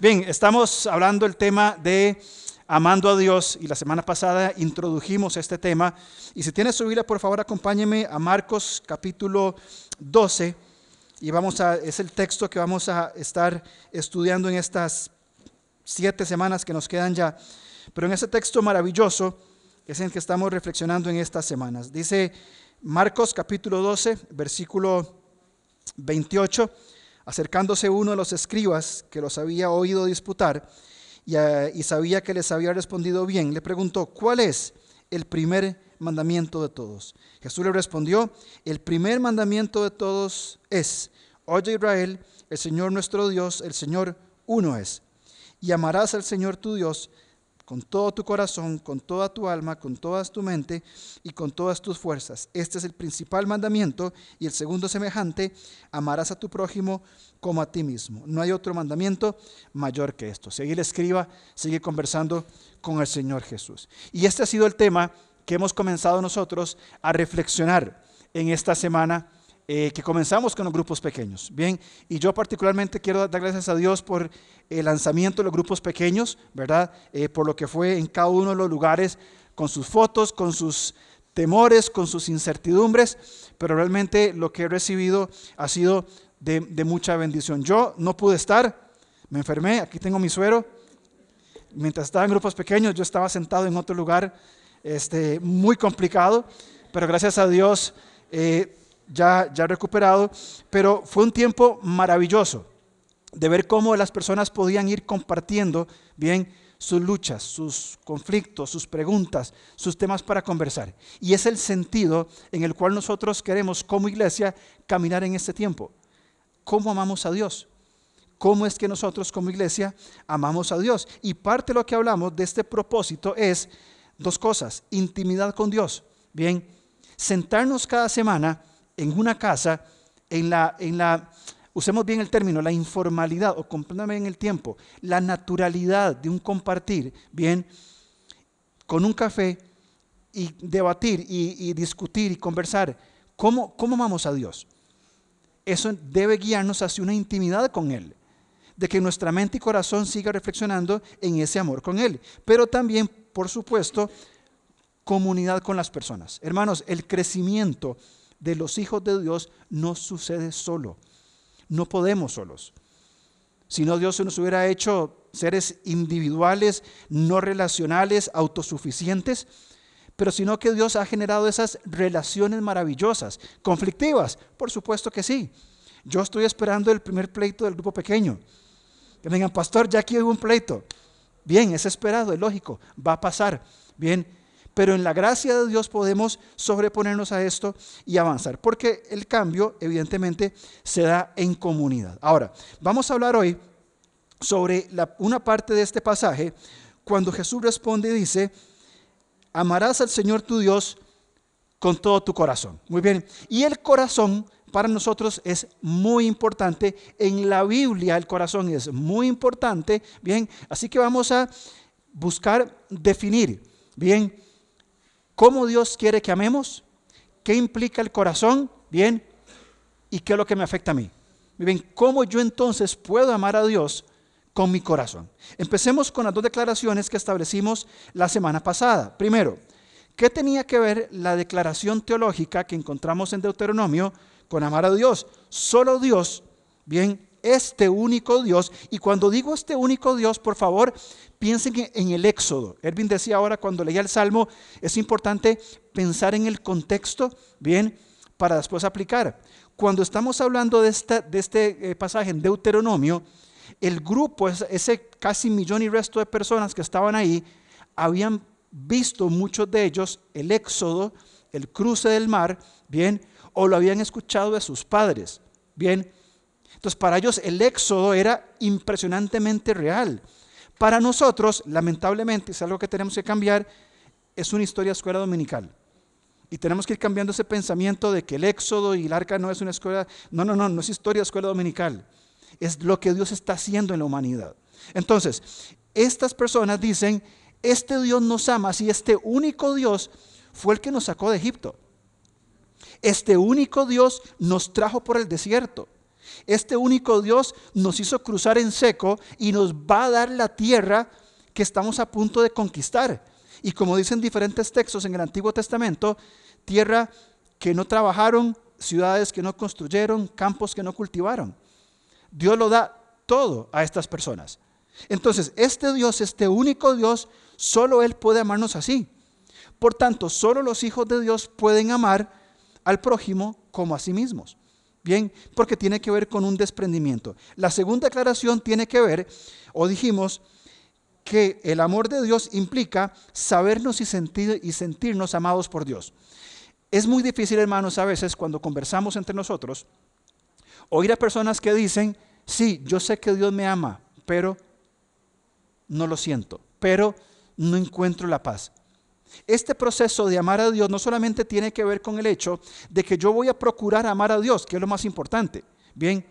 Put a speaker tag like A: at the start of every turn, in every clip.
A: Bien, estamos hablando el tema de amando a Dios y la semana pasada introdujimos este tema. Y si tiene su Biblia, por favor, acompáñeme a Marcos capítulo 12 y vamos a, es el texto que vamos a estar estudiando en estas siete semanas que nos quedan ya. Pero en ese texto maravilloso es en el que estamos reflexionando en estas semanas. Dice Marcos capítulo 12, versículo 28, acercándose uno de los escribas que los había oído disputar y, y sabía que les había respondido bien, le preguntó, ¿cuál es el primer mandamiento de todos? Jesús le respondió, el primer mandamiento de todos es, oye Israel, el Señor nuestro Dios, el Señor uno es, y amarás al Señor tu Dios con todo tu corazón, con toda tu alma, con toda tu mente y con todas tus fuerzas. Este es el principal mandamiento y el segundo semejante, amarás a tu prójimo como a ti mismo. No hay otro mandamiento mayor que esto. Seguir escriba, sigue conversando con el Señor Jesús. Y este ha sido el tema que hemos comenzado nosotros a reflexionar en esta semana eh, que comenzamos con los grupos pequeños. Bien, y yo particularmente quiero dar gracias a Dios por el lanzamiento de los grupos pequeños, ¿verdad? Eh, por lo que fue en cada uno de los lugares, con sus fotos, con sus temores, con sus incertidumbres, pero realmente lo que he recibido ha sido de, de mucha bendición. Yo no pude estar, me enfermé, aquí tengo mi suero. Mientras estaba en grupos pequeños, yo estaba sentado en otro lugar este, muy complicado, pero gracias a Dios eh, ya, ya recuperado, pero fue un tiempo maravilloso de ver cómo las personas podían ir compartiendo bien sus luchas, sus conflictos, sus preguntas, sus temas para conversar. Y es el sentido en el cual nosotros queremos como iglesia caminar en este tiempo. ¿Cómo amamos a Dios? ¿Cómo es que nosotros como iglesia amamos a Dios? Y parte de lo que hablamos de este propósito es dos cosas, intimidad con Dios. Bien, sentarnos cada semana en una casa, en la, en la, usemos bien el término, la informalidad, o compréndame en el tiempo, la naturalidad de un compartir, bien, con un café y debatir y, discutir y conversar, ¿cómo, ¿cómo amamos a Dios? Eso debe guiarnos hacia una intimidad con Él de que nuestra mente y corazón siga reflexionando en ese amor con Él. Pero también, por supuesto, comunidad con las personas. Hermanos, el crecimiento de los hijos de Dios no sucede solo. No podemos solos. Si no, Dios se nos hubiera hecho seres individuales, no relacionales, autosuficientes, pero sino que Dios ha generado esas relaciones maravillosas, conflictivas, por supuesto que sí. Yo estoy esperando el primer pleito del grupo pequeño. Que vengan, pastor, ya aquí hubo un pleito. Bien, es esperado, es lógico, va a pasar. Bien, pero en la gracia de Dios podemos sobreponernos a esto y avanzar, porque el cambio evidentemente se da en comunidad. Ahora, vamos a hablar hoy sobre una parte de este pasaje cuando Jesús responde y dice, amarás al Señor tu Dios con todo tu corazón. Muy bien, y el corazón para nosotros es muy importante. En la Biblia el corazón es muy importante. Bien, así que vamos a buscar definir, bien, cómo Dios quiere que amemos, qué implica el corazón, bien, y qué es lo que me afecta a mí. Bien, cómo yo entonces puedo amar a Dios con mi corazón. Empecemos con las dos declaraciones que establecimos la semana pasada. Primero, ¿qué tenía que ver la declaración teológica que encontramos en Deuteronomio con amar a Dios. Solo Dios, bien, este único Dios. Y cuando digo este único Dios, por favor, piensen en el Éxodo. Erwin decía ahora cuando leía el Salmo, es importante pensar en el contexto, bien, para después aplicar. Cuando estamos hablando de, esta, de este eh, pasaje en Deuteronomio, el grupo, ese casi millón y resto de personas que estaban ahí, habían visto muchos de ellos el éxodo, el cruce del mar, bien, o lo habían escuchado de sus padres. Bien, entonces para ellos el éxodo era impresionantemente real. Para nosotros, lamentablemente, es algo que tenemos que cambiar, es una historia escuela dominical. Y tenemos que ir cambiando ese pensamiento de que el éxodo y el arca no es una escuela, no, no, no, no es historia de escuela dominical. Es lo que Dios está haciendo en la humanidad. Entonces, estas personas dicen, este Dios nos ama, si este único Dios fue el que nos sacó de Egipto. Este único Dios nos trajo por el desierto. Este único Dios nos hizo cruzar en seco y nos va a dar la tierra que estamos a punto de conquistar. Y como dicen diferentes textos en el Antiguo Testamento, tierra que no trabajaron, ciudades que no construyeron, campos que no cultivaron. Dios lo da todo a estas personas. Entonces, este Dios, este único Dios, solo Él puede amarnos así. Por tanto, solo los hijos de Dios pueden amar al prójimo como a sí mismos. Bien, porque tiene que ver con un desprendimiento. La segunda aclaración tiene que ver, o dijimos, que el amor de Dios implica sabernos y, sentir, y sentirnos amados por Dios. Es muy difícil, hermanos, a veces cuando conversamos entre nosotros, oír a personas que dicen, sí, yo sé que Dios me ama, pero no lo siento, pero no encuentro la paz. Este proceso de amar a Dios no solamente tiene que ver con el hecho de que yo voy a procurar amar a Dios, que es lo más importante. Bien,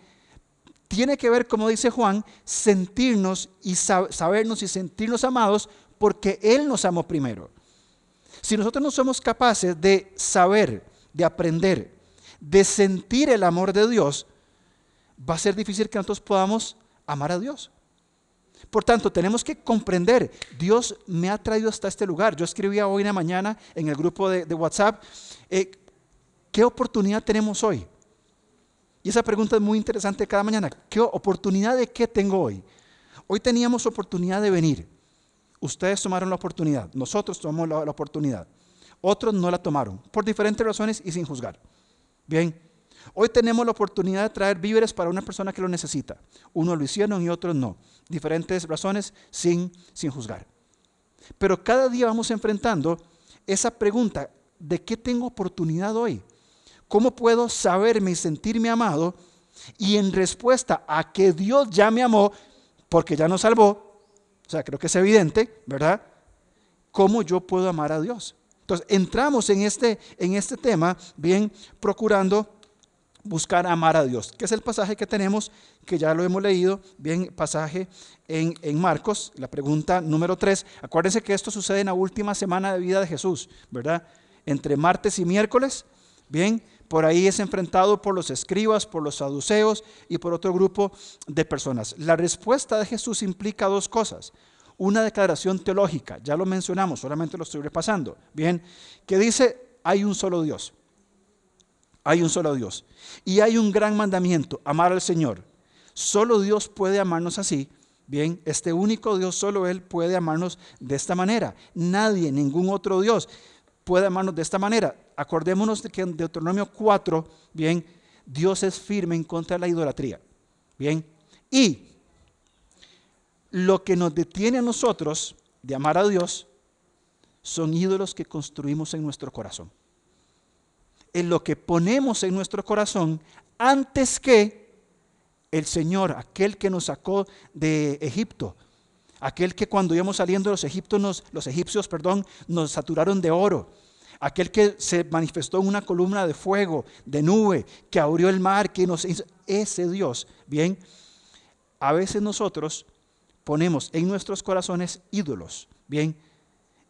A: tiene que ver, como dice Juan, sentirnos y sabernos y sentirnos amados porque Él nos amó primero. Si nosotros no somos capaces de saber, de aprender, de sentir el amor de Dios, va a ser difícil que nosotros podamos amar a Dios. Por tanto, tenemos que comprender, Dios me ha traído hasta este lugar. Yo escribía hoy en la mañana en el grupo de, WhatsApp, eh, ¿qué oportunidad tenemos hoy? Y esa pregunta es muy interesante cada mañana. ¿Qué oportunidad de qué tengo hoy? Hoy teníamos oportunidad de venir. Ustedes tomaron la oportunidad, nosotros tomamos la, la oportunidad. Otros no la tomaron, por diferentes razones y sin juzgar. Bien, Hoy tenemos la oportunidad de traer víveres para una persona que lo necesita. Uno lo hicieron y otros no. Diferentes razones sin, sin juzgar. Pero cada día vamos enfrentando esa pregunta, ¿de qué tengo oportunidad hoy? ¿Cómo puedo saberme y sentirme amado? Y en respuesta a que Dios ya me amó, porque ya nos salvó, o sea, creo que es evidente, ¿verdad? ¿Cómo yo puedo amar a Dios? Entonces, entramos en este, en este tema, bien, procurando buscar amar a Dios, que es el pasaje que tenemos, que ya lo hemos leído, bien, pasaje en, en, Marcos, la pregunta número 3. Acuérdense que esto sucede en la última semana de vida de Jesús, ¿verdad? Entre martes y miércoles, bien, por ahí es enfrentado por los escribas, por los saduceos y por otro grupo de personas. La respuesta de Jesús implica dos cosas. Una declaración teológica, ya lo mencionamos, solamente lo estoy repasando, bien, que dice, hay un solo Dios. Hay un solo Dios. Y hay un gran mandamiento, amar al Señor. Solo Dios puede amarnos así. Bien, este único Dios, solo Él puede amarnos de esta manera. Nadie, ningún otro Dios puede amarnos de esta manera. Acordémonos de que en Deuteronomio 4, bien, Dios es firme en contra de la idolatría. Bien, y lo que nos detiene a nosotros de amar a Dios son ídolos que construimos en nuestro corazón en lo que ponemos en nuestro corazón antes que el Señor, aquel que nos sacó de Egipto, aquel que cuando íbamos saliendo los, los egipcios perdón, nos saturaron de oro, aquel que se manifestó en una columna de fuego, de nube, que abrió el mar, que nos hizo, ese Dios, bien, a veces nosotros ponemos en nuestros corazones ídolos, bien,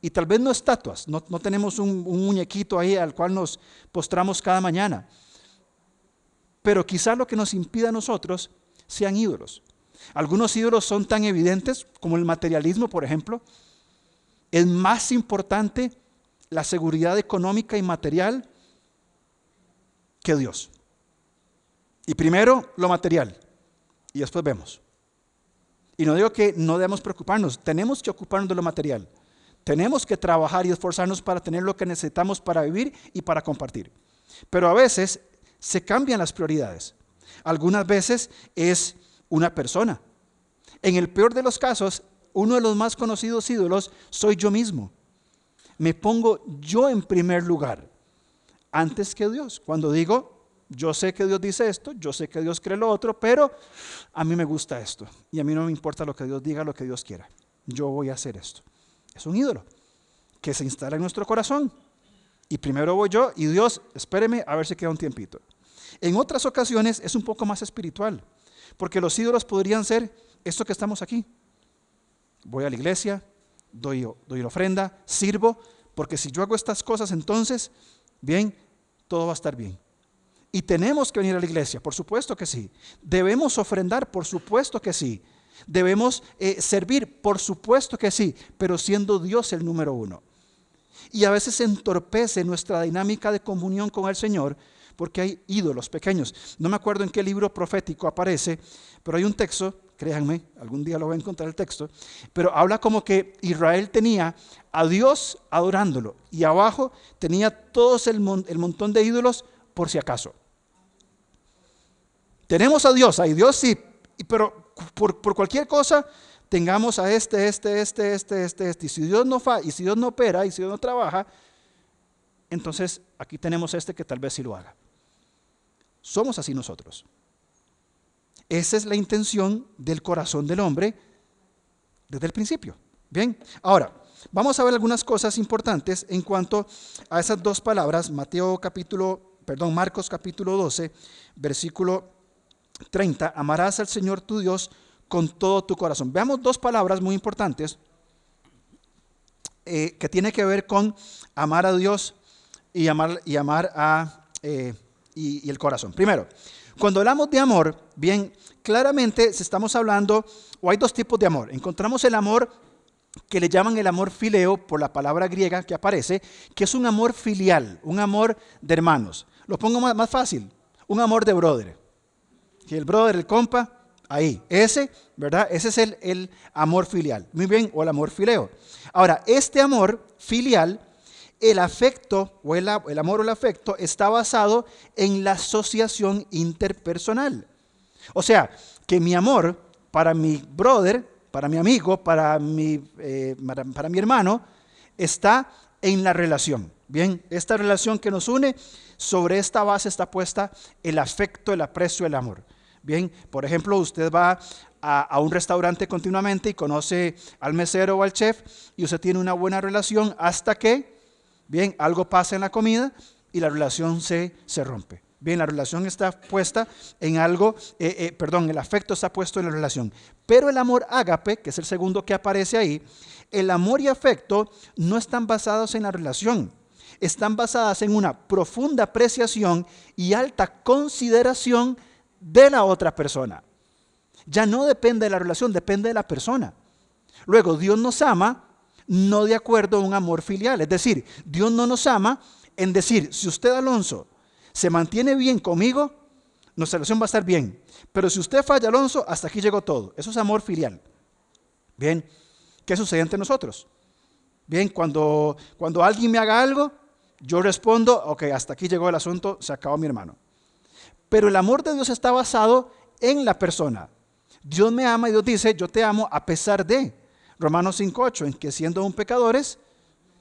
A: y tal vez no estatuas, no, tenemos un, muñequito ahí al cual nos postramos cada mañana. Pero quizás lo que nos impida a nosotros sean ídolos. Algunos ídolos son tan evidentes como el materialismo, por ejemplo. Es más importante la seguridad económica y material que Dios. Y primero lo material y después vemos. Y no digo que no debemos preocuparnos, tenemos que ocuparnos de lo material. Tenemos que trabajar y esforzarnos para tener lo que necesitamos para vivir y para compartir. Pero a veces se cambian las prioridades. Algunas veces es una persona. En el peor de los casos, uno de los más conocidos ídolos soy yo mismo. Me pongo yo en primer lugar antes que Dios. Cuando digo, yo sé que Dios dice esto, yo sé que Dios cree lo otro, pero a mí me gusta esto. Y a mí no me importa lo que Dios diga, lo que Dios quiera. Yo voy a hacer esto. Es un ídolo que se instala en nuestro corazón. Y primero voy yo y Dios, espéreme a ver si queda un tiempito. En otras ocasiones es un poco más espiritual, porque los ídolos podrían ser esto que estamos aquí. Voy a la iglesia, doy, doy ofrenda, sirvo, porque si yo hago estas cosas entonces, bien, todo va a estar bien. Y tenemos que venir a la iglesia, por supuesto que sí. Debemos ofrendar, por supuesto que sí. Debemos eh, servir, por supuesto que sí, pero siendo Dios el número uno. Y a veces entorpece nuestra dinámica de comunión con el Señor porque hay ídolos pequeños. No me acuerdo en qué libro profético aparece, pero hay un texto, créanme, algún día lo voy a encontrar el texto, pero habla como que Israel tenía a Dios adorándolo y abajo tenía todos el, montón de ídolos por si acaso. Tenemos a Dios, hay Dios sí, pero por, por cualquier cosa tengamos a este, este, este, este, este, este. Y si Dios no fa, y si Dios no opera, y si Dios no trabaja, entonces aquí tenemos este que tal vez sí lo haga. Somos así nosotros. Esa es la intención del corazón del hombre desde el principio. Bien, ahora vamos a ver algunas cosas importantes en cuanto a esas dos palabras, Mateo capítulo, perdón, Marcos capítulo 12, versículo 30, amarás al Señor tu Dios con todo tu corazón. Veamos dos palabras muy importantes eh, que tiene que ver con amar a Dios y amar, y amar a... Eh, y, el corazón. Primero, cuando hablamos de amor, bien, claramente estamos hablando, o hay dos tipos de amor. Encontramos el amor que le llaman el amor fileo por la palabra griega que aparece, que es un amor filial, un amor de hermanos. Lo pongo más, más fácil, un amor de brother. El brother, el compa, ahí. Ese, ¿verdad? Ese es el, el amor filial. Muy bien, o el amor fileo. Ahora, este amor filial el afecto o el, amor o el afecto está basado en la asociación interpersonal. O sea, que mi amor para mi brother, para mi amigo, para mi, eh, para, mi hermano, está en la relación. Bien, esta relación que nos une, sobre esta base está puesta el afecto, el aprecio, el amor. Bien, por ejemplo, usted va a, un restaurante continuamente y conoce al mesero o al chef y usted tiene una buena relación hasta que Bien, algo pasa en la comida y la relación se, se rompe. Bien, la relación está puesta en algo, eh, eh, perdón, el afecto está puesto en la relación. Pero el amor ágape, que es el segundo que aparece ahí, el amor y afecto no están basados en la relación, están basadas en una profunda apreciación y alta consideración de la otra persona. Ya no depende de la relación, depende de la persona. Luego, Dios nos ama no de acuerdo a un amor filial. Es decir, Dios no nos ama en decir, si usted, Alonso, se mantiene bien conmigo, nuestra relación va a estar bien. Pero si usted falla, Alonso, hasta aquí llegó todo. Eso es amor filial. Bien, ¿qué sucede entre nosotros? Bien, cuando, cuando alguien me haga algo, yo respondo, ok, hasta aquí llegó el asunto, se acabó mi hermano. Pero el amor de Dios está basado en la persona. Dios me ama y Dios dice, yo te amo a pesar de. Romanos 5.8, en que siendo un pecadores,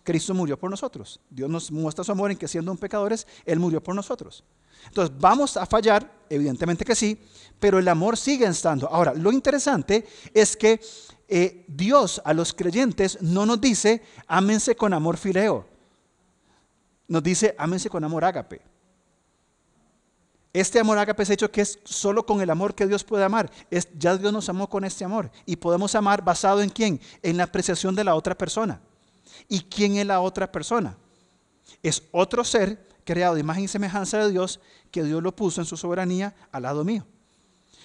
A: Cristo murió por nosotros. Dios nos muestra su amor en que siendo un pecadores, Él murió por nosotros. Entonces, vamos a fallar, evidentemente que sí, pero el amor sigue estando. Ahora, lo interesante es que eh, Dios a los creyentes no nos dice, ámense con amor fileo. Nos dice, ámense con amor ágape. Este amor ágape es hecho que es solo con el amor que Dios puede amar. Ya Dios nos amó con este amor. Y podemos amar basado en quién? En la apreciación de la otra persona. ¿Y quién es la otra persona? Es otro ser creado de imagen y semejanza de Dios que Dios lo puso en su soberanía al lado mío.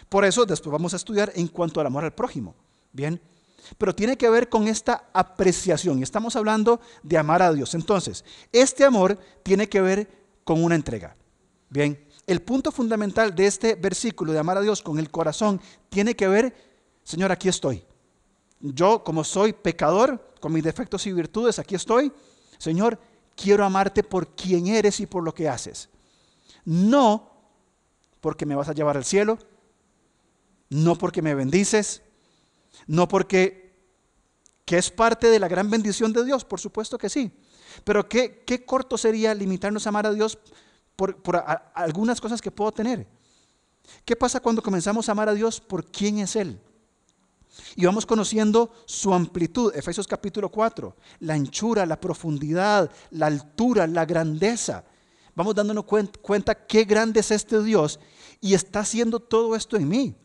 A: Por eso después vamos a estudiar en cuanto al amor al prójimo. Bien. Pero tiene que ver con esta apreciación. Y estamos hablando de amar a Dios. Entonces, este amor tiene que ver con una entrega. Bien. El punto fundamental de este versículo de amar a Dios con el corazón tiene que ver, Señor, aquí estoy. Yo como soy pecador, con mis defectos y virtudes, aquí estoy. Señor, quiero amarte por quien eres y por lo que haces. No porque me vas a llevar al cielo, no porque me bendices, no porque que es parte de la gran bendición de Dios, por supuesto que sí. Pero qué, qué corto sería limitarnos a amar a Dios por, algunas cosas que puedo tener. ¿Qué pasa cuando comenzamos a amar a Dios por quién es Él? Y vamos conociendo su amplitud, Efesios capítulo 4, la anchura, la profundidad, la altura, la grandeza. Vamos dándonos cuenta qué grande es este Dios y está haciendo todo esto en mí.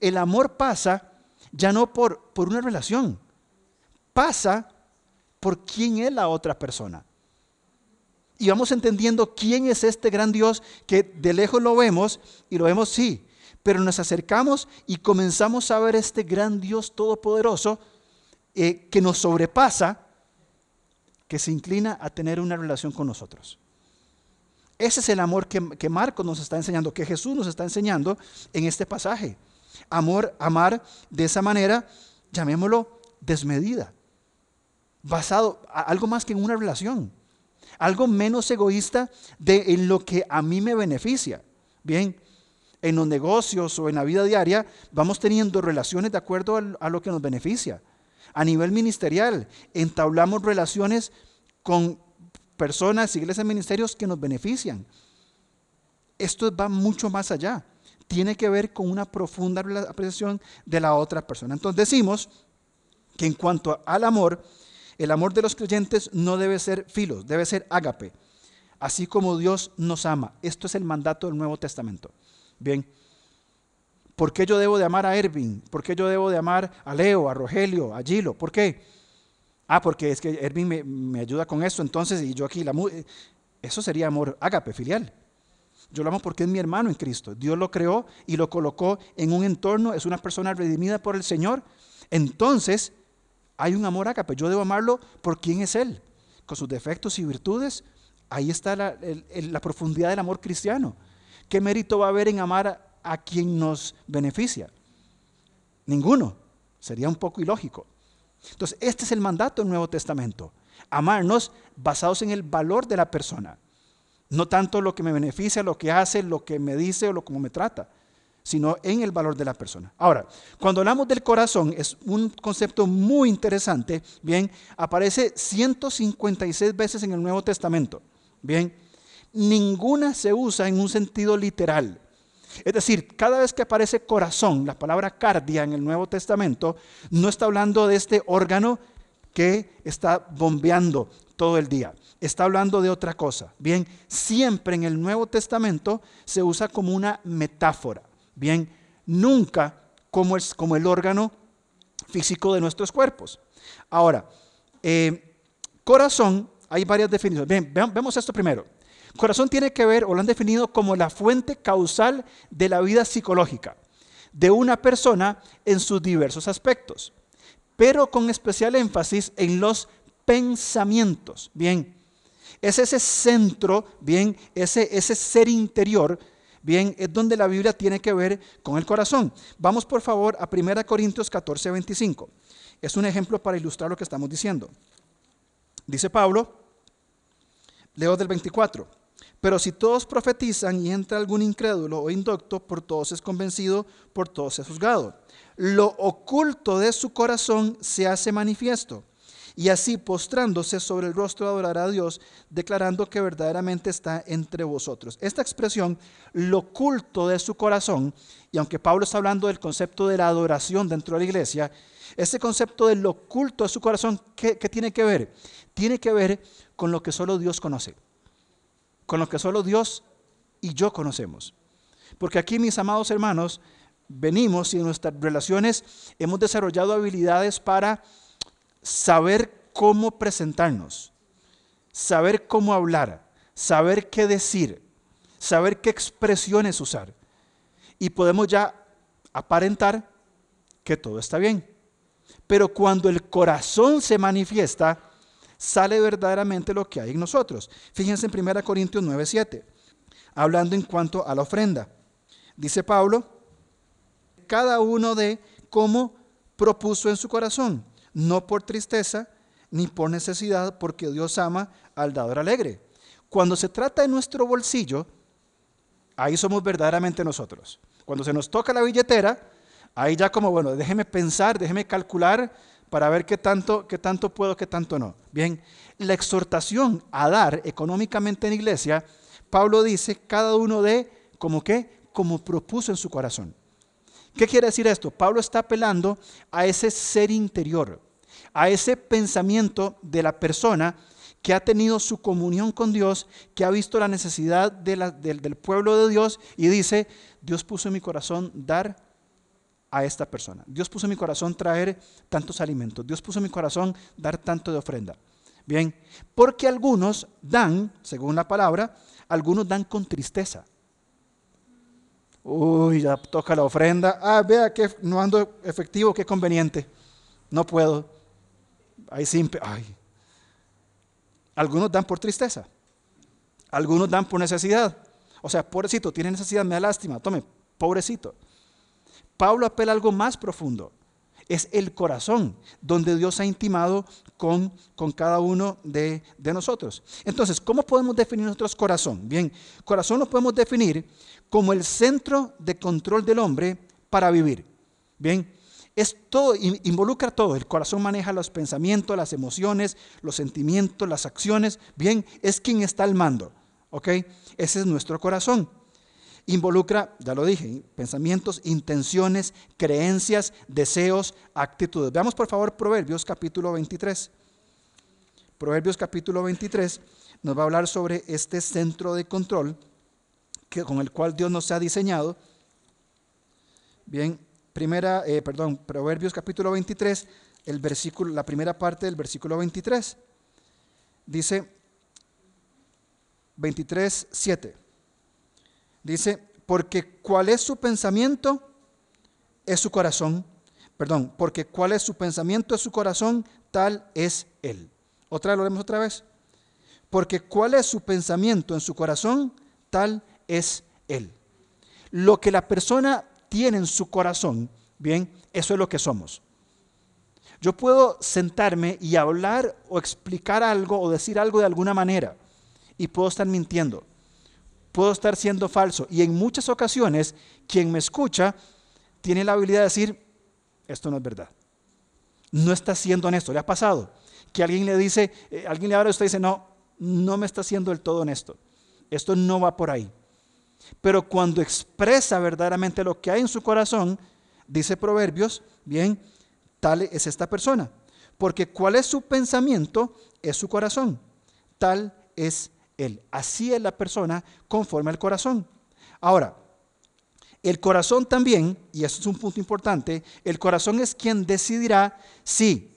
A: El amor pasa ya no por, por una relación, pasa por quién es la otra persona. Y vamos entendiendo quién es este gran Dios que de lejos lo vemos y lo vemos sí, pero nos acercamos y comenzamos a ver este gran Dios todopoderoso eh, que nos sobrepasa, que se inclina a tener una relación con nosotros. Ese es el amor que, que Marcos nos está enseñando, que Jesús nos está enseñando en este pasaje. Amor, amar de esa manera, llamémoslo desmedida, basado algo más que en una relación, algo menos egoísta de en lo que a mí me beneficia. Bien, en los negocios o en la vida diaria vamos teniendo relaciones de acuerdo a lo que nos beneficia. A nivel ministerial, entablamos relaciones con personas, iglesias, ministerios que nos benefician. Esto va mucho más allá. Tiene que ver con una profunda apreciación de la otra persona. Entonces decimos que en cuanto al amor, el amor de los creyentes no debe ser filos, debe ser ágape, así como Dios nos ama. Esto es el mandato del Nuevo Testamento. Bien, ¿por qué yo debo de amar a Ervin? ¿Por qué yo debo de amar a Leo, a Rogelio, a Gilo? ¿Por qué? Ah, porque es que Ervin me, ayuda con esto, entonces, y yo aquí la... Eso sería amor ágape, filial. Yo lo amo porque es mi hermano en Cristo. Dios lo creó y lo colocó en un entorno, es una persona redimida por el Señor. Entonces, hay un amor ágape. Yo debo amarlo por quién es Él, con sus defectos y virtudes. Ahí está la, profundidad del amor cristiano. ¿Qué mérito va a haber en amar a, a quien nos beneficia? Ninguno. Sería un poco ilógico. Entonces, este es el mandato del Nuevo Testamento. Amarnos basados en el valor de la persona. No tanto lo que me beneficia, lo que hace, lo que me dice o lo como me trata, sino en el valor de la persona. Ahora, cuando hablamos del corazón, es un concepto muy interesante. Bien, aparece 156 veces en el Nuevo Testamento. Bien, ninguna se usa en un sentido literal. Es decir, cada vez que aparece corazón, la palabra cardia en el Nuevo Testamento, no está hablando de este órgano que está bombeando todo el día. Está hablando de otra cosa. Bien, siempre en el Nuevo Testamento se usa como una metáfora. Bien, nunca como, es, como el órgano físico de nuestros cuerpos. Ahora, eh, corazón, hay varias definiciones. Bien, vemos esto primero. Corazón tiene que ver, o lo han definido como la fuente causal de la vida psicológica de una persona en sus diversos aspectos, pero con especial énfasis en los pensamientos. Bien, es ese centro, bien, ese, ese ser interior, bien, es donde la Biblia tiene que ver con el corazón. Vamos por favor a 1 Corintios 14, 25. Es un ejemplo para ilustrar lo que estamos diciendo. Dice Pablo, leo del 24. Pero si todos profetizan y entra algún incrédulo o indocto, por todos es convencido, por todos es juzgado. Lo oculto de su corazón se hace manifiesto. Y así postrándose sobre el rostro adorará a Dios, declarando que verdaderamente está entre vosotros. Esta expresión, lo oculto de su corazón, y aunque Pablo está hablando del concepto de la adoración dentro de la iglesia, ese concepto de lo oculto de su corazón, ¿qué, qué tiene que ver? Tiene que ver con lo que solo Dios conoce con lo que solo Dios y yo conocemos. Porque aquí, mis amados hermanos, venimos y en nuestras relaciones hemos desarrollado habilidades para saber cómo presentarnos, saber cómo hablar, saber qué decir, saber qué expresiones usar. Y podemos ya aparentar que todo está bien. Pero cuando el corazón se manifiesta, sale verdaderamente lo que hay en nosotros. Fíjense en 1 Corintios 9:7, hablando en cuanto a la ofrenda. Dice Pablo, cada uno de cómo propuso en su corazón, no por tristeza ni por necesidad, porque Dios ama al dador alegre. Cuando se trata de nuestro bolsillo, ahí somos verdaderamente nosotros. Cuando se nos toca la billetera, ahí ya como, bueno, déjeme pensar, déjeme calcular para ver qué tanto, qué tanto puedo, qué tanto no. Bien, la exhortación a dar económicamente en iglesia, Pablo dice, cada uno de como que, como propuso en su corazón. ¿Qué quiere decir esto? Pablo está apelando a ese ser interior, a ese pensamiento de la persona que ha tenido su comunión con Dios, que ha visto la necesidad del pueblo de Dios y dice, Dios puso en mi corazón dar a esta persona. Dios puso en mi corazón traer tantos alimentos. Dios puso en mi corazón dar tanto de ofrenda. Bien, porque algunos dan, según la palabra, algunos dan con tristeza. Uy, ya toca la ofrenda. Ah, vea que no ando efectivo, qué conveniente. No puedo. Ahí simple. Ay. Algunos dan por tristeza. Algunos dan por necesidad. O sea, pobrecito, tiene necesidad, me da lástima. Tome, pobrecito. Pablo apela algo más profundo. Es el corazón donde Dios ha intimado con, con cada uno de, de nosotros. Entonces, ¿cómo podemos definir nuestro corazón? Bien, corazón lo podemos definir como el centro de control del hombre para vivir. Bien, es todo, involucra todo. El corazón maneja los pensamientos, las emociones, los sentimientos, las acciones. Bien, es quien está al mando. ¿Ok? Ese es nuestro corazón. Involucra, ya lo dije, pensamientos, intenciones, creencias, deseos, actitudes. Veamos por favor Proverbios capítulo 23. Proverbios capítulo 23 nos va a hablar sobre este centro de control con el cual Dios nos ha diseñado. Bien, primera, eh, perdón, Proverbios capítulo 23, el versículo, la primera parte del versículo 23. Dice 23, 7. Dice, porque cuál es su pensamiento es su corazón. Perdón, porque cuál es su pensamiento es su corazón, tal es él. Otra vez lo vemos otra vez. Porque cuál es su pensamiento en su corazón, tal es él. Lo que la persona tiene en su corazón, bien, eso es lo que somos. Yo puedo sentarme y hablar o explicar algo o decir algo de alguna manera y puedo estar mintiendo puedo estar siendo falso. Y en muchas ocasiones, quien me escucha tiene la habilidad de decir, esto no es verdad. No está siendo honesto. ¿Le ha pasado? Que alguien le dice, eh, alguien le habla y usted dice, no, no me está siendo del todo honesto. Esto no va por ahí. Pero cuando expresa verdaderamente lo que hay en su corazón, dice Proverbios, bien, tal es esta persona. Porque cuál es su pensamiento es su corazón. Tal es él. Así es la persona conforme al corazón. Ahora, el corazón también, y eso es un punto importante, el corazón es quien decidirá si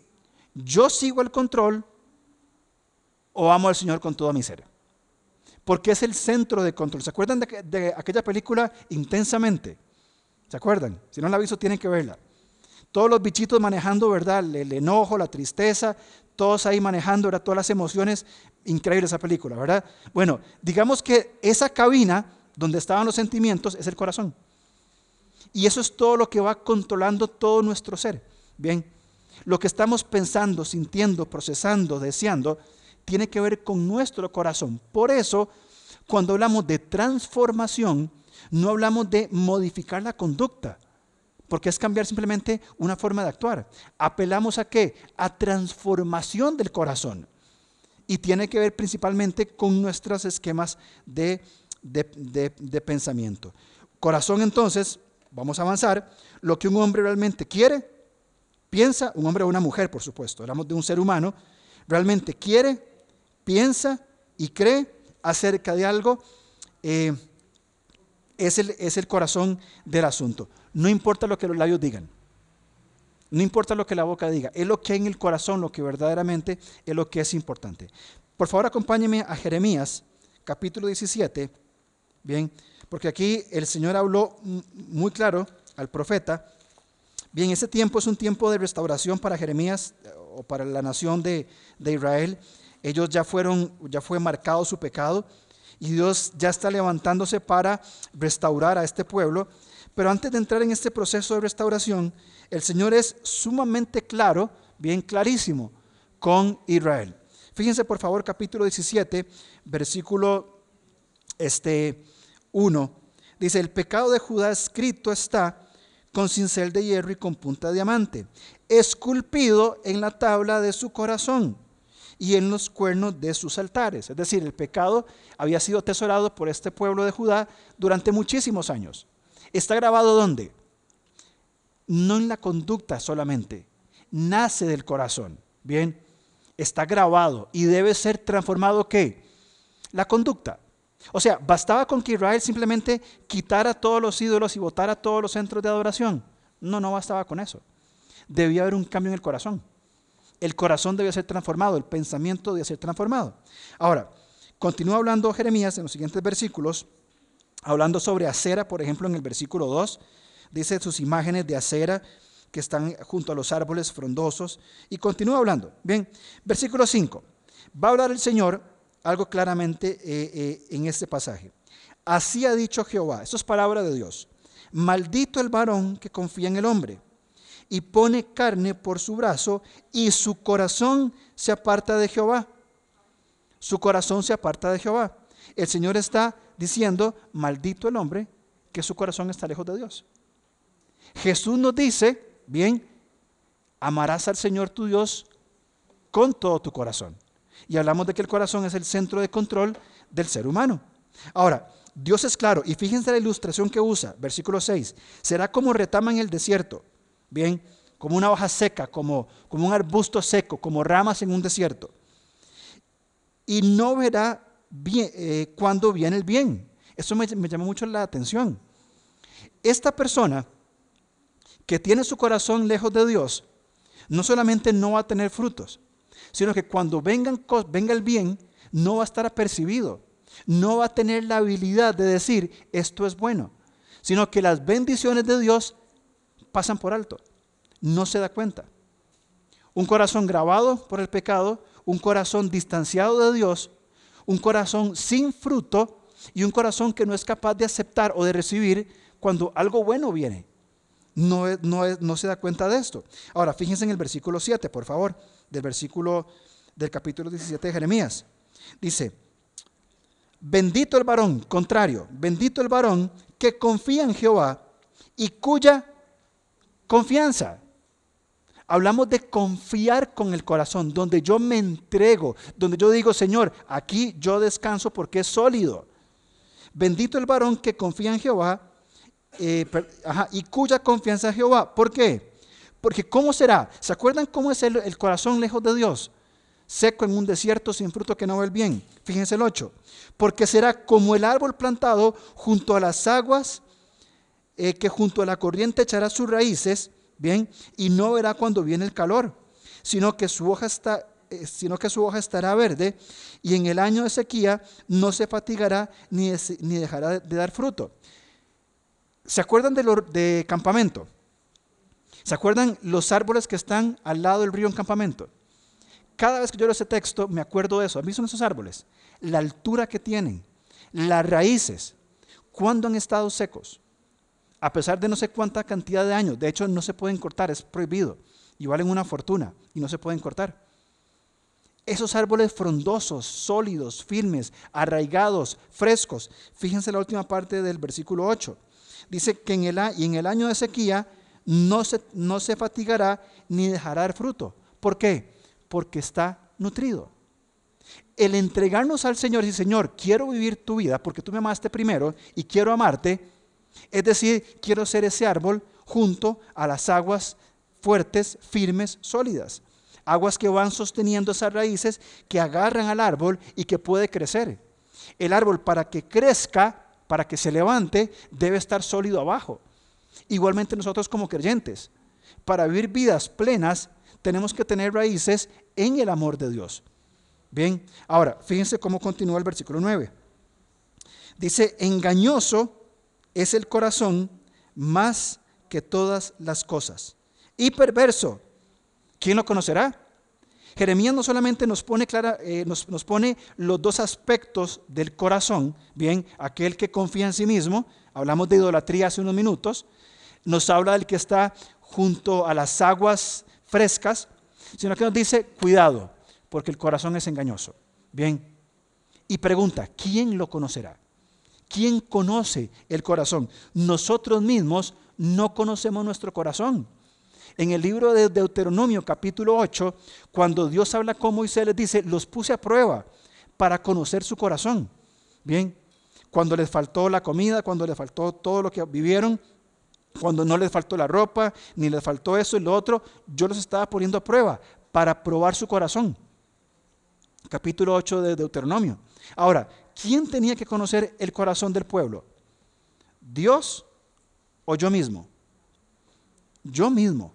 A: yo sigo el control o amo al Señor con toda mi ser. Porque es el centro de control. ¿Se acuerdan de, aquella película intensamente? ¿Se acuerdan? Si no la han visto, tienen que verla. Todos los bichitos manejando, ¿verdad? El, enojo, la tristeza, todos ahí manejando, ¿verdad? Todas las emociones. Increíble esa película, ¿verdad? Bueno, digamos que esa cabina donde estaban los sentimientos es el corazón. Y eso es todo lo que va controlando todo nuestro ser. Bien, lo que estamos pensando, sintiendo, procesando, deseando, tiene que ver con nuestro corazón. Por eso, cuando hablamos de transformación, no hablamos de modificar la conducta porque es cambiar simplemente una forma de actuar. Apelamos a qué? A transformación del corazón. Y tiene que ver principalmente con nuestros esquemas de, de, pensamiento. Corazón entonces, vamos a avanzar, lo que un hombre realmente quiere, piensa, un hombre o una mujer, por supuesto, hablamos de un ser humano, realmente quiere, piensa y cree acerca de algo, eh, es, el, es el corazón del asunto. No importa lo que los labios digan. No importa lo que la boca diga. Es lo que hay en el corazón, lo que verdaderamente es lo que es importante. Por favor, acompáñeme a Jeremías, capítulo 17. Bien, porque aquí el Señor habló muy claro al profeta. Bien, ese tiempo es un tiempo de restauración para Jeremías eh, o para la nación de, de Israel. Ellos ya fueron, ya fue marcado su pecado y Dios ya está levantándose para restaurar a este pueblo. Pero antes de entrar en este proceso de restauración, el Señor es sumamente claro, bien clarísimo, con Israel. Fíjense por favor capítulo 17, versículo este, 1. Dice, el pecado de Judá escrito está con cincel de hierro y con punta de diamante, esculpido en la tabla de su corazón y en los cuernos de sus altares. Es decir, el pecado había sido atesorado por este pueblo de Judá durante muchísimos años. ¿Está grabado dónde? No en la conducta solamente, nace del corazón. Bien, está grabado y debe ser transformado ¿qué? La conducta. O sea, bastaba con que Israel simplemente quitara todos los ídolos y botara todos los centros de adoración. No, no bastaba con eso. Debía haber un cambio en el corazón. El corazón debe ser transformado, el pensamiento debe ser transformado. Ahora, continúa hablando Jeremías en los siguientes versículos, hablando sobre acera, por ejemplo, en el versículo 2, dice sus imágenes de acera que están junto a los árboles frondosos, y continúa hablando. Bien, versículo 5. Va a hablar el Señor algo claramente eh, eh, en este pasaje. Así ha dicho Jehová, esto es palabra de Dios. Maldito el varón que confía en el hombre y pone carne por su brazo y su corazón se aparta de Jehová. Su corazón se aparta de Jehová. El Señor está diciendo, maldito el hombre que su corazón está lejos de Dios. Jesús nos dice, bien, amarás al Señor tu Dios con todo tu corazón. Y hablamos de que el corazón es el centro de control del ser humano. Ahora, Dios es claro, y fíjense la ilustración que usa, versículo 6, será como retama en el desierto, bien, como una hoja seca, como, como un arbusto seco, como ramas en un desierto. Y no verá bien, eh, cuando viene el bien. Eso me, me llamó mucho la atención. Esta persona que tiene su corazón lejos de Dios, no solamente no va a tener frutos, sino que cuando venga el bien, no va a estar apercibido no va a tener la habilidad de decir esto es bueno, sino que las bendiciones de Dios pasan por alto. No se da cuenta. Un corazón grabado por el pecado, un corazón distanciado de Dios, un corazón sin fruto y un corazón que no es capaz de aceptar o de recibir cuando algo bueno viene. No, no, no se da cuenta de esto. Ahora, fíjense en el versículo 7, por favor, del versículo del capítulo 17 de Jeremías. Dice, Bendito el varón, contrario, bendito el varón que confía en Jehová y cuya confianza. Hablamos de confiar con el corazón, donde yo me entrego, donde yo digo, Señor, aquí yo descanso porque es sólido. Bendito el varón que confía en Jehová eh, y cuya confianza en Jehová. ¿Por qué? Porque ¿cómo será? ¿Se acuerdan cómo es el corazón lejos de Dios? seco en un desierto sin fruto que no ve el bien. Fíjense el 8. Porque será como el árbol plantado junto a las aguas, eh, que junto a la corriente echará sus raíces, bien, y no verá cuando viene el calor, sino que su hoja está, eh, sino que su hoja estará verde, y en el año de sequía no se fatigará ni, ni dejará de dar fruto. ¿Se acuerdan de, de campamento? ¿Se acuerdan los árboles que están al lado del río en campamento? Cada vez que yo leo ese texto, me acuerdo de eso. Mí son esos árboles. La altura que tienen, las raíces, cuando han estado secos, a pesar de no sé cuánta cantidad de años. De hecho, no se pueden cortar, es prohibido. Y valen una fortuna y no se pueden cortar. Esos árboles frondosos, sólidos, firmes, arraigados, frescos. Fíjense la última parte del versículo 8. Dice que en el, y en el año de sequía no se, no se fatigará ni dejará el fruto. ¿Por qué? porque está nutrido. El entregarnos al Señor y Señor, quiero vivir tu vida porque tú me amaste primero y quiero amarte, es decir, quiero ser ese árbol junto a las aguas fuertes, firmes, sólidas. Aguas que van sosteniendo esas raíces que agarran al árbol y que puede crecer. El árbol para que crezca, para que se levante, debe estar sólido abajo. Igualmente nosotros como creyentes, para vivir vidas plenas, tenemos que tener raíces en el amor de Dios. Bien, ahora, fíjense cómo continúa el versículo 9. Dice, engañoso es el corazón más que todas las cosas. Y perverso, ¿quién lo conocerá? Jeremías no solamente nos pone, clara, eh, nos, nos pone los dos aspectos del corazón, bien, aquel que confía en sí mismo, hablamos de idolatría hace unos minutos, nos habla del que está junto a las aguas frescas, sino que nos dice, cuidado, porque el corazón es engañoso. Bien, y pregunta, ¿quién lo conocerá? ¿Quién conoce el corazón? Nosotros mismos no conocemos nuestro corazón. En el libro de Deuteronomio capítulo 8, cuando Dios habla con Moisés, les dice, los puse a prueba para conocer su corazón. Bien, cuando les faltó la comida, cuando les faltó todo lo que vivieron, cuando no les faltó la ropa, ni les faltó eso y lo otro, yo los estaba poniendo a prueba para probar su corazón. Capítulo 8 de Deuteronomio. Ahora, ¿quién tenía que conocer el corazón del pueblo? ¿Dios o yo mismo? Yo mismo.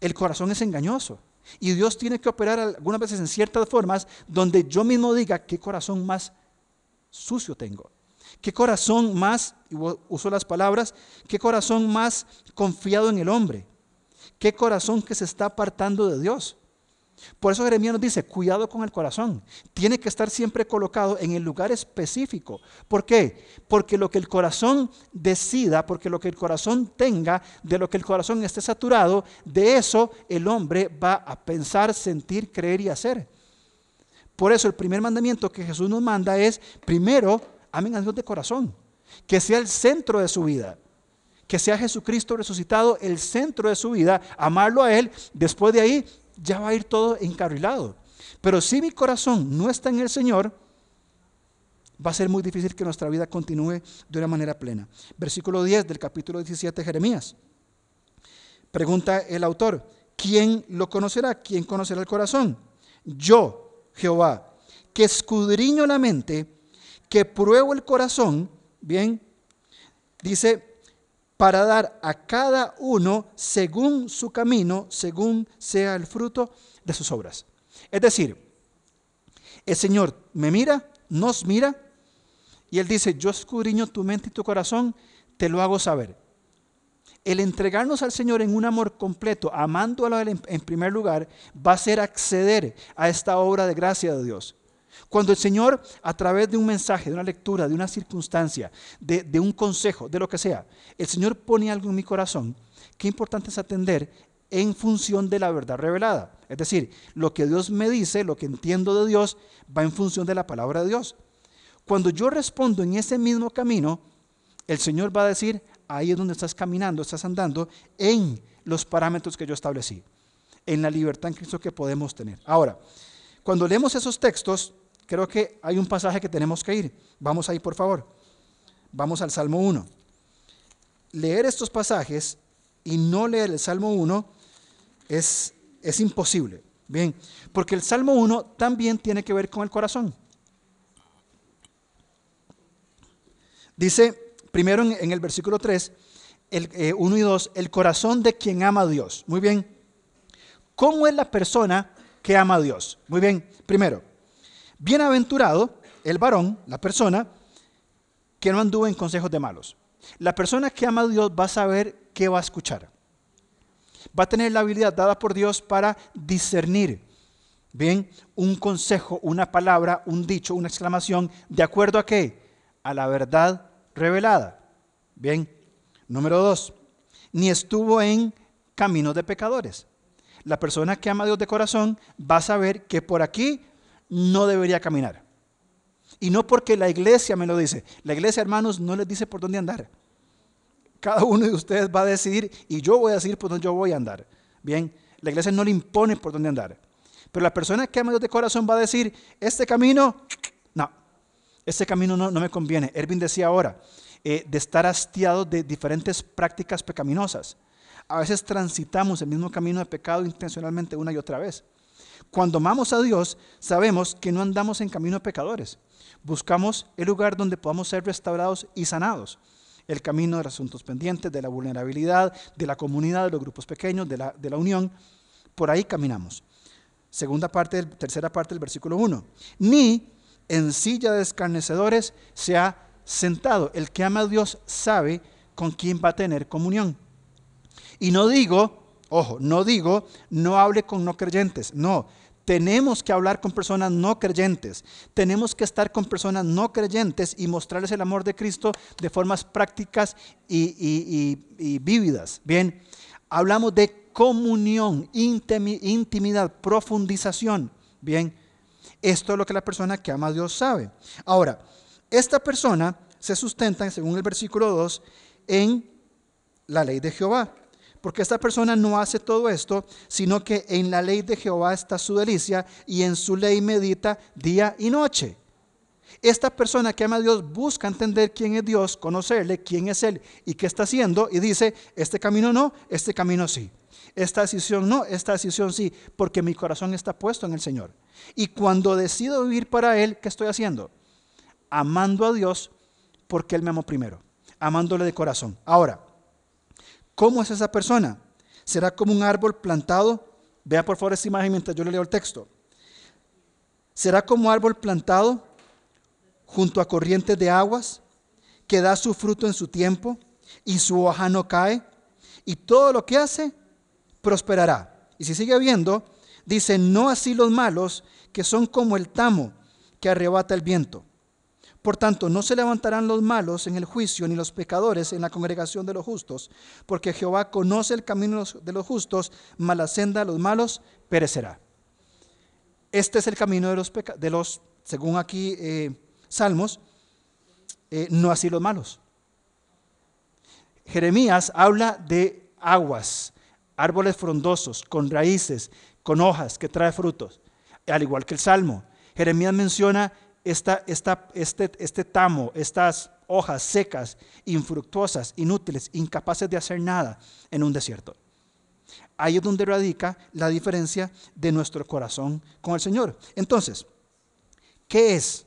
A: El corazón es engañoso. Y Dios tiene que operar algunas veces en ciertas formas donde yo mismo diga qué corazón más sucio tengo. Qué corazón más, uso las palabras, qué corazón más confiado en el hombre. Qué corazón que se está apartando de Dios. Por eso Jeremías nos dice, cuidado con el corazón. Tiene que estar siempre colocado en el lugar específico. ¿Por qué? Porque lo que el corazón decida, porque lo que el corazón tenga, de lo que el corazón esté saturado, de eso el hombre va a pensar, sentir, creer y hacer. Por eso el primer mandamiento que Jesús nos manda es, primero, amen a Dios de corazón. Que sea el centro de su vida que sea Jesucristo resucitado el centro de su vida, amarlo a Él, después de ahí ya va a ir todo encarrilado. Pero si mi corazón no está en el Señor, va a ser muy difícil que nuestra vida continúe de una manera plena. Versículo 10 del capítulo 17 de Jeremías. Pregunta el autor, ¿quién lo conocerá? ¿Quién conocerá el corazón? Yo, Jehová, que escudriño la mente, que pruebo el corazón, bien, dice, para dar a cada uno según su camino, según sea el fruto de sus obras. Es decir, el Señor me mira, nos mira, y Él dice, yo escudriño tu mente y tu corazón, te lo hago saber. El entregarnos al Señor en un amor completo, amándolo en primer lugar, va a ser acceder a esta obra de gracia de Dios. Cuando el Señor, a través de un mensaje, de una lectura, de una circunstancia, de, un consejo, de lo que sea, el Señor pone algo en mi corazón, qué importante es atender en función de la verdad revelada. Es decir, lo que Dios me dice, lo que entiendo de Dios, va en función de la palabra de Dios. Cuando yo respondo en ese mismo camino, el Señor va a decir, ahí es donde estás caminando, estás andando en los parámetros que yo establecí, en la libertad en Cristo que podemos tener. Ahora, cuando leemos esos textos, creo que hay un pasaje que tenemos que ir. Vamos ahí, por favor. Vamos al Salmo 1. Leer estos pasajes y no leer el Salmo 1 es, es imposible. Bien, porque el Salmo 1 también tiene que ver con el corazón. Dice primero en, el versículo 3, el, 1 eh, y 2, el corazón de quien ama a Dios. Muy bien. ¿Cómo es la persona que ama a Dios? Muy bien. Primero, Bienaventurado el varón, la persona, que no anduvo en consejos de malos. La persona que ama a Dios va a saber qué va a escuchar. Va a tener la habilidad dada por Dios para discernir, bien, un consejo, una palabra, un dicho, una exclamación, de acuerdo a qué? A la verdad revelada. Bien, número dos, ni estuvo en caminos de pecadores. La persona que ama a Dios de corazón va a saber que por aquí no debería caminar. Y no porque la iglesia me lo dice. La iglesia, hermanos, no les dice por dónde andar. Cada uno de ustedes va a decidir y yo voy a decidir por dónde yo voy a andar. Bien, la iglesia no le impone por dónde andar. Pero la persona que ama Dios de corazón va a decir, este camino, no, este camino no, me conviene. Erwin decía ahora, eh, de estar hastiado de diferentes prácticas pecaminosas. A veces transitamos el mismo camino de pecado intencionalmente una y otra vez. Cuando amamos a Dios, sabemos que no andamos en camino de pecadores. Buscamos el lugar donde podamos ser restaurados y sanados. El camino de los asuntos pendientes, de la vulnerabilidad, de la comunidad, de los grupos pequeños, de la, de la unión. Por ahí caminamos. Segunda parte, tercera parte del versículo 1. Ni en silla de escarnecedores se ha sentado. El que ama a Dios sabe con quién va a tener comunión. Y no digo, ojo, no digo, no hable con no creyentes. No, tenemos que hablar con personas no creyentes. Tenemos que estar con personas no creyentes y mostrarles el amor de Cristo de formas prácticas y, vívidas. Bien, hablamos de comunión, intimidad, profundización. Bien, esto es lo que la persona que ama a Dios sabe. Ahora, esta persona se sustenta, según el versículo 2, en la ley de Jehová. Porque esta persona no hace todo esto, sino que en la ley de Jehová está su delicia y en su ley medita día y noche. Esta persona que ama a Dios busca entender quién es Dios, conocerle, quién es Él y qué está haciendo y dice, este camino no, este camino sí. Esta decisión no, esta decisión sí, porque mi corazón está puesto en el Señor. Y cuando decido vivir para Él, ¿qué estoy haciendo? Amando a Dios porque Él me amó primero, amándole de corazón. Ahora, ¿Cómo es esa persona? Será como un árbol plantado Vea por favor esta imagen mientras yo le leo el texto. Será como árbol plantado junto a corrientes de aguas, que da su fruto en su tiempo y su hoja no cae, y todo lo que hace prosperará. Y si sigue viendo, dice, no así los malos, que son como el tamo que arrebata el viento. Por tanto, no se levantarán los malos en el juicio, ni los pecadores en la congregación de los justos, porque Jehová conoce el camino de los justos, mas la senda de los malos perecerá. Este es el camino de los, de los según aquí eh, Salmos, eh, no así los malos. Jeremías habla de aguas, árboles frondosos, con raíces, con hojas, que trae frutos, al igual que el Salmo. Jeremías menciona esta, esta, este, este tamo, estas hojas secas, infructuosas, inútiles, incapaces de hacer nada en un desierto. Ahí es donde radica la diferencia de nuestro corazón con el Señor. Entonces, ¿qué es?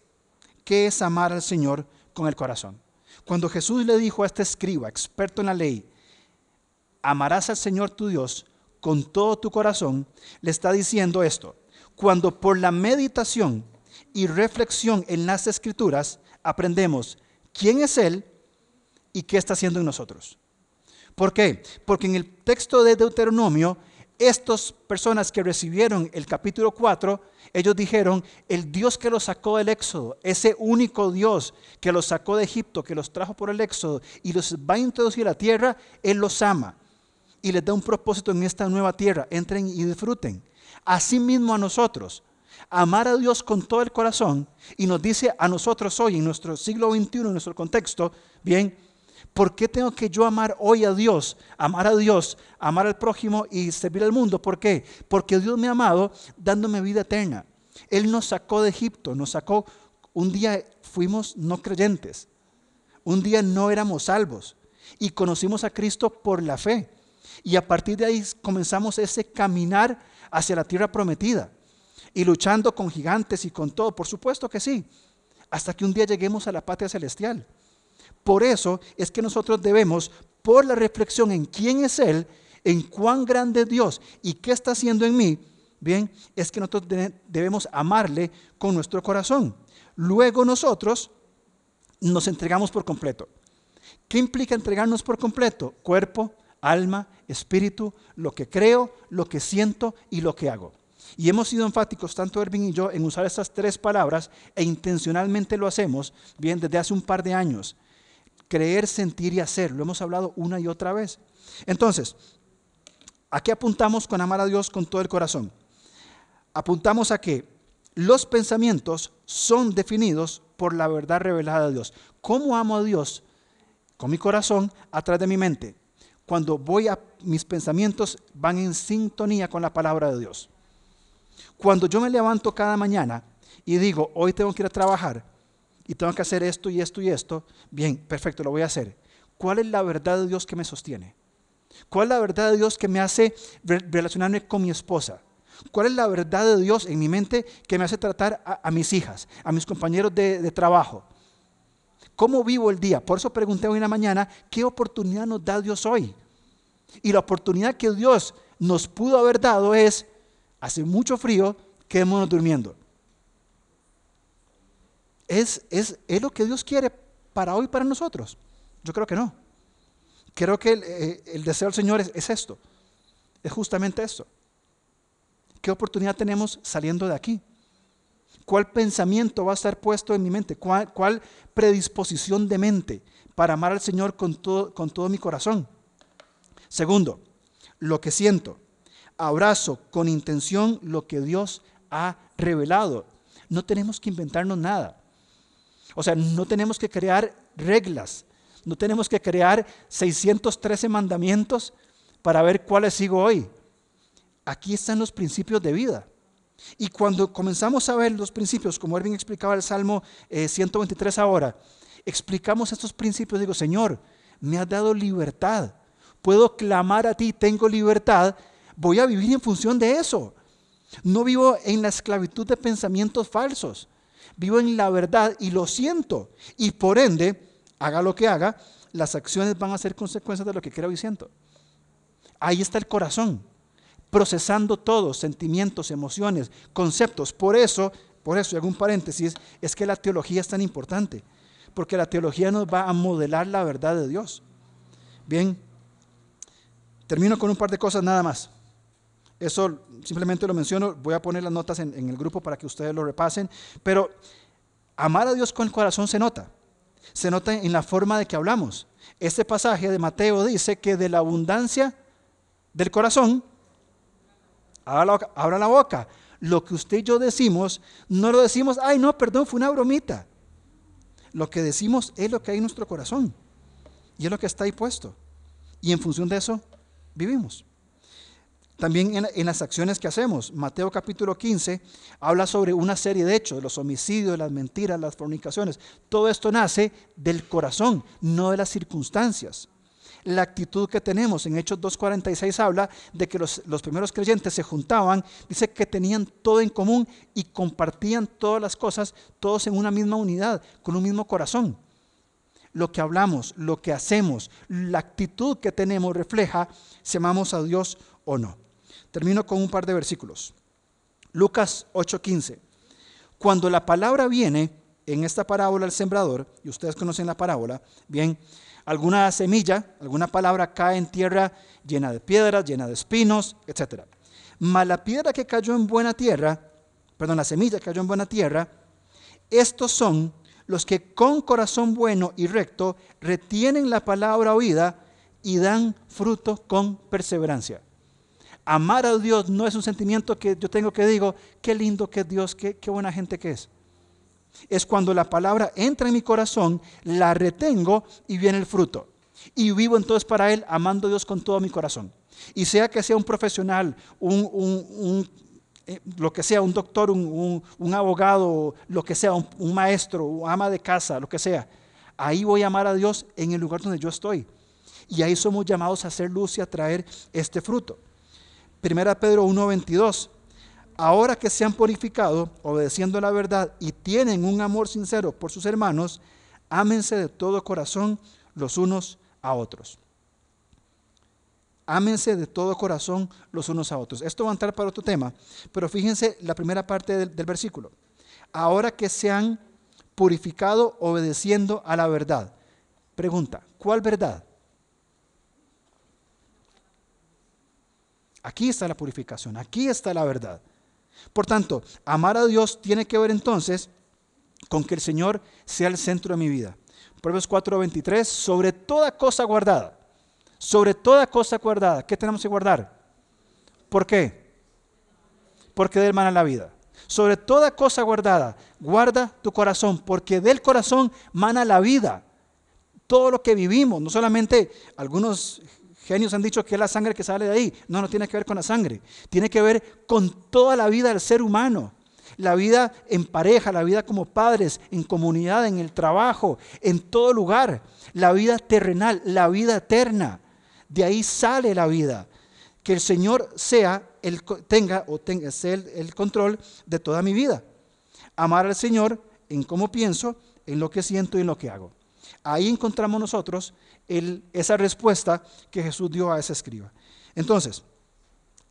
A: ¿Qué es amar al Señor con el corazón? Cuando Jesús le dijo a este escriba, experto en la ley, amarás al Señor tu Dios con todo tu corazón, le está diciendo esto. Cuando por la meditación y reflexión en las escrituras aprendemos quién es Él y qué está haciendo en nosotros. ¿Por qué? Porque en el texto de Deuteronomio, estas personas que recibieron el capítulo 4, ellos dijeron, el Dios que los sacó del éxodo, ese único Dios que los sacó de Egipto, que los trajo por el éxodo y los va a introducir a la tierra, Él los ama y les da un propósito en esta nueva tierra. Entren y disfruten. Asimismo a nosotros, amar a Dios con todo el corazón y nos dice a nosotros hoy, en nuestro siglo XXI, en nuestro contexto, bien, ¿Por qué tengo que yo amar hoy a Dios? Amar a Dios, amar al prójimo y servir al mundo. ¿Por qué? Porque Dios me ha amado dándome vida eterna. Él nos sacó de Egipto, nos sacó, un día fuimos no creyentes, un día no éramos salvos y conocimos a Cristo por la fe. Y a partir de ahí comenzamos ese caminar hacia la tierra prometida y luchando con gigantes y con todo, por supuesto que sí, hasta que un día lleguemos a la patria celestial. Por eso es que nosotros debemos, por la reflexión en quién es Él, en cuán grande es Dios y qué está haciendo en mí, bien, es que nosotros debemos amarle con nuestro corazón. Luego nosotros nos entregamos por completo. ¿Qué implica entregarnos por completo? Cuerpo, alma, espíritu, lo que creo, lo que siento y lo que hago. Y hemos sido enfáticos, tanto Erwin y yo, en usar estas tres palabras e intencionalmente lo hacemos, bien, desde hace un par de años creer, sentir y hacer. Lo hemos hablado una y otra vez. Entonces, ¿a qué apuntamos con amar a Dios con todo el corazón? Apuntamos a que los pensamientos son definidos por la verdad revelada de Dios. ¿Cómo amo a Dios? Con mi corazón, atrás de mi mente. Cuando voy a mis pensamientos van en sintonía con la palabra de Dios. Cuando yo me levanto cada mañana y digo, hoy tengo que ir a trabajar, y tengo que hacer esto y esto y esto, bien, perfecto, lo voy a hacer. ¿Cuál es la verdad de Dios que me sostiene? ¿Cuál es la verdad de Dios que me hace relacionarme con mi esposa? ¿Cuál es la verdad de Dios en mi mente que me hace tratar a, mis hijas, a mis compañeros de, de, trabajo? ¿Cómo vivo el día? Por eso pregunté hoy en la mañana, ¿qué oportunidad nos da Dios hoy? Y la oportunidad que Dios nos pudo haber dado es, hace mucho frío, quedémonos durmiendo. ¿Es, es, lo que Dios quiere para hoy, para nosotros? Yo creo que no. Creo que el, eh, deseo del Señor es, esto. Es justamente esto. ¿Qué oportunidad tenemos saliendo de aquí? ¿Cuál pensamiento va a estar puesto en mi mente? ¿Cuál, cuál predisposición de mente para amar al Señor con todo, con todo mi corazón? Segundo, lo que siento. Abrazo con intención lo que Dios ha revelado. No tenemos que inventarnos nada. O sea, no tenemos que crear reglas, no tenemos que crear 613 mandamientos para ver cuáles sigo hoy. Aquí están los principios de vida. Y cuando comenzamos a ver los principios, como Erwin explicaba el Salmo 123 eh, ahora, explicamos estos principios, digo, Señor, me has dado libertad, puedo clamar a ti, tengo libertad, voy a vivir en función de eso. No vivo en la esclavitud de pensamientos falsos vivo en la verdad y lo siento. Y por ende, haga lo que haga, las acciones van a ser consecuencias de lo que creo y siento. Ahí está el corazón. procesando todo, sentimientos, emociones, conceptos. Por eso, por eso, y hago un paréntesis, es que la teología es tan importante, porque la teología nos va a modelar la verdad de Dios. Bien, termino con un par de cosas nada más. Eso simplemente lo menciono, voy a poner las notas en, el grupo para que ustedes lo repasen, pero amar a Dios con el corazón se nota, se nota en la forma de que hablamos. Este pasaje de Mateo dice que de la abundancia del corazón, abra la, boca. Lo que usted y yo decimos, no lo decimos, ay no, perdón, fue una bromita. Lo que decimos es lo que hay en nuestro corazón. Y es lo que está ahí puesto. Y en función de eso, vivimos. También en, las acciones que hacemos. Mateo capítulo 15 habla sobre una serie de hechos, los homicidios, las mentiras, las fornicaciones. Todo esto nace del corazón, no de las circunstancias la actitud que tenemos. En Hechos 2.46 habla de que los, primeros creyentes se juntaban, dice que tenían todo en común y compartían todas las cosas, todos en una misma unidad, con un mismo corazón. Lo que hablamos, lo que hacemos, la actitud que tenemos refleja si amamos a Dios o no. Termino con un par de versículos. Lucas 8:15. Cuando la palabra viene en esta parábola al sembrador, y ustedes conocen la parábola, bien, alguna semilla, alguna palabra cae en tierra llena de piedras, llena de espinos, etc. Mas la piedra que cayó en buena tierra, perdón, la semilla que cayó en buena tierra, estos son los que con corazón bueno y recto retienen la palabra oída y dan fruto con perseverancia. Amar a Dios no es un sentimiento que yo tengo que digo, qué lindo que es Dios, qué, qué buena gente que es es cuando la palabra entra en mi corazón, la retengo y viene el fruto. Y vivo entonces para Él amando a Dios con todo mi corazón. Y sea que sea un profesional, un, eh, lo que sea, un doctor, un, abogado, lo que sea, un, maestro, un ama de casa, lo que sea, ahí voy a amar a Dios en el lugar donde yo estoy. Y ahí somos llamados a hacer luz y a traer este fruto. Primera Pedro 1.22 ahora que se han purificado, obedeciendo la verdad y tienen un amor sincero por sus hermanos, ámense de todo corazón los unos a otros. Ámense de todo corazón los unos a otros. Esto va a entrar para otro tema, pero fíjense la primera parte del versículo. Ahora que se han purificado obedeciendo a la verdad. Pregunta, ¿cuál verdad? Aquí está la purificación, aquí está la verdad. Por tanto, amar a Dios tiene que ver entonces con que el Señor sea el centro de mi vida. Proverbios 4:23, sobre toda cosa guardada, sobre toda cosa guardada, ¿qué tenemos que guardar? ¿Por qué? Porque de él mana la vida. Sobre toda cosa guardada, guarda tu corazón, porque del corazón mana la vida. Todo lo que vivimos, no solamente algunos genios han dicho que es la sangre que sale de ahí. No, no tiene que ver con la sangre. Tiene que ver con toda la vida del ser humano. La vida en pareja, la vida como padres, en comunidad, en el trabajo, en todo lugar. La vida terrenal, la vida eterna. De ahí sale la vida. Que el Señor sea el, tenga o tenga el, el control de toda mi vida. Amar al Señor en cómo pienso, en lo que siento y en lo que hago. Ahí encontramos nosotros esa respuesta que Jesús dio a ese escriba. Entonces,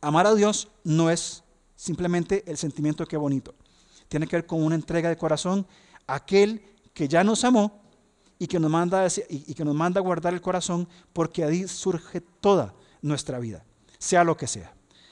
A: amar a Dios no es simplemente el sentimiento que bonito. Tiene que ver con una entrega de corazón a aquel que ya nos amó y que nos manda, y que nos manda a guardar el corazón porque ahí surge toda nuestra vida, sea lo que sea.